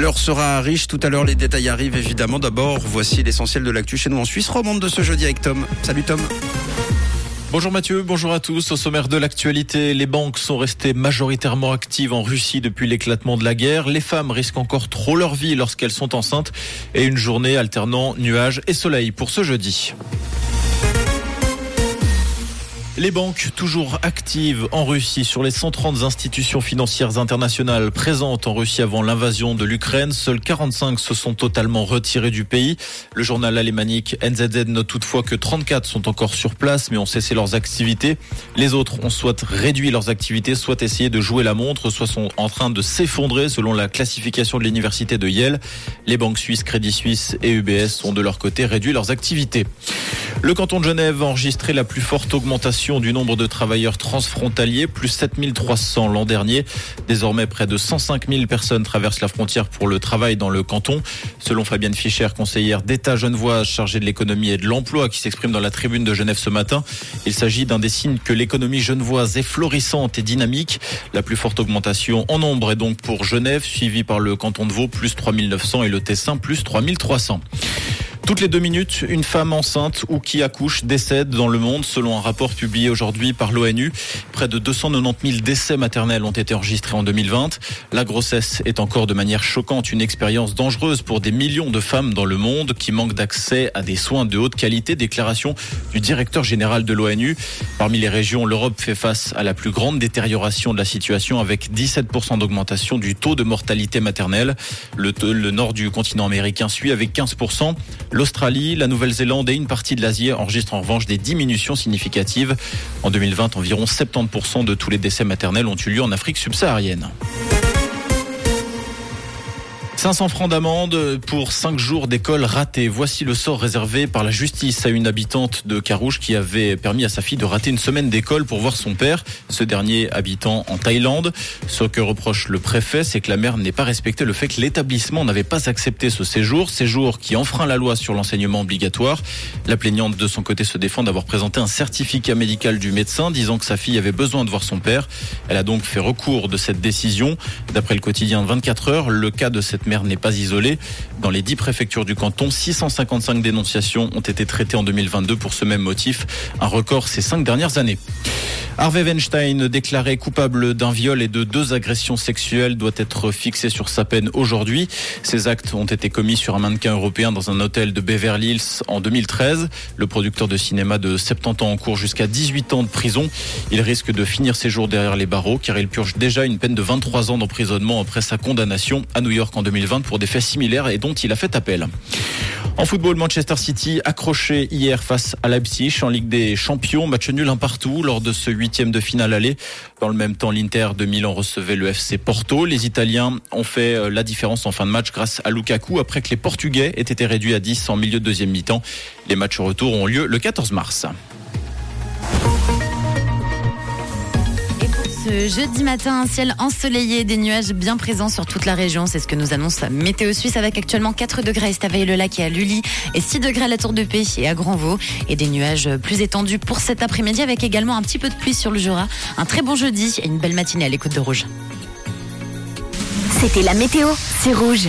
L'heure sera riche. Tout à l'heure, les détails arrivent évidemment. D'abord, voici l'essentiel de l'actu chez nous en Suisse romande de ce jeudi avec Tom. Salut Tom. Bonjour Mathieu, bonjour à tous. Au sommaire de l'actualité, les banques sont restées majoritairement actives en Russie depuis l'éclatement de la guerre. Les femmes risquent encore trop leur vie lorsqu'elles sont enceintes et une journée alternant nuages et soleil pour ce jeudi. Les banques toujours actives en Russie sur les 130 institutions financières internationales présentes en Russie avant l'invasion de l'Ukraine, seuls 45 se sont totalement retirés du pays. Le journal alémanique NZZ note toutefois que 34 sont encore sur place mais ont cessé leurs activités. Les autres ont soit réduit leurs activités, soit essayé de jouer la montre, soit sont en train de s'effondrer selon la classification de l'université de Yale. Les banques suisses Crédit Suisse et UBS ont de leur côté réduit leurs activités. Le canton de Genève a enregistré la plus forte augmentation du nombre de travailleurs transfrontaliers, plus 7300 l'an dernier. Désormais, près de 105 000 personnes traversent la frontière pour le travail dans le canton. Selon Fabienne Fischer, conseillère d'État genevoise chargée de l'économie et de l'emploi, qui s'exprime dans la tribune de Genève ce matin, il s'agit d'un des signes que l'économie genevoise est florissante et dynamique. La plus forte augmentation en nombre est donc pour Genève, suivie par le canton de Vaud, plus 3900 et le Tessin, plus 3300. Toutes les deux minutes, une femme enceinte ou qui accouche décède dans le monde, selon un rapport publié aujourd'hui par l'ONU. Près de 290 000 décès maternels ont été enregistrés en 2020. La grossesse est encore de manière choquante une expérience dangereuse pour des millions de femmes dans le monde qui manquent d'accès à des soins de haute qualité. Déclaration du directeur général de l'ONU. Parmi les régions, l'Europe fait face à la plus grande détérioration de la situation avec 17% d'augmentation du taux de mortalité maternelle. Le, le nord du continent américain suit avec 15%. L'Australie, la Nouvelle-Zélande et une partie de l'Asie enregistrent en revanche des diminutions significatives. En 2020, environ 70% de tous les décès maternels ont eu lieu en Afrique subsaharienne. 500 francs d'amende pour 5 jours d'école ratés. Voici le sort réservé par la justice à une habitante de Carouge qui avait permis à sa fille de rater une semaine d'école pour voir son père, ce dernier habitant en Thaïlande. Ce que reproche le préfet, c'est que la mère n'ait pas respecté le fait que l'établissement n'avait pas accepté ce séjour, séjour qui enfreint la loi sur l'enseignement obligatoire. La plaignante de son côté se défend d'avoir présenté un certificat médical du médecin disant que sa fille avait besoin de voir son père. Elle a donc fait recours de cette décision. D'après le quotidien 24 heures, le cas de cette n'est pas isolé. Dans les dix préfectures du canton, 655 dénonciations ont été traitées en 2022 pour ce même motif, un record ces cinq dernières années. Harvey Weinstein, déclaré coupable d'un viol et de deux agressions sexuelles, doit être fixé sur sa peine aujourd'hui. Ces actes ont été commis sur un mannequin européen dans un hôtel de Beverly Hills en 2013. Le producteur de cinéma de 70 ans en cours jusqu'à 18 ans de prison. Il risque de finir ses jours derrière les barreaux car il purge déjà une peine de 23 ans d'emprisonnement après sa condamnation à New York en 2020 pour des faits similaires et dont il a fait appel. En football, Manchester City accroché hier face à Leipzig en Ligue des Champions. Match nul un partout lors de ce huitième de finale aller. Dans le même temps, l'Inter de Milan recevait le FC Porto. Les Italiens ont fait euh, la différence en fin de match grâce à Lukaku après que les Portugais aient été réduits à 10 en milieu de deuxième mi-temps. Les matchs retour ont lieu le 14 mars. Ce jeudi matin, un ciel ensoleillé, des nuages bien présents sur toute la région. C'est ce que nous annonce météo suisse avec actuellement 4 degrés à Estavayer-le-Lac et à Lully et 6 degrés à la Tour de Paix et à Grandvaux et des nuages plus étendus pour cet après-midi avec également un petit peu de pluie sur le Jura. Un très bon jeudi et une belle matinée à l'écoute de Rouge. C'était la météo, c'est Rouge.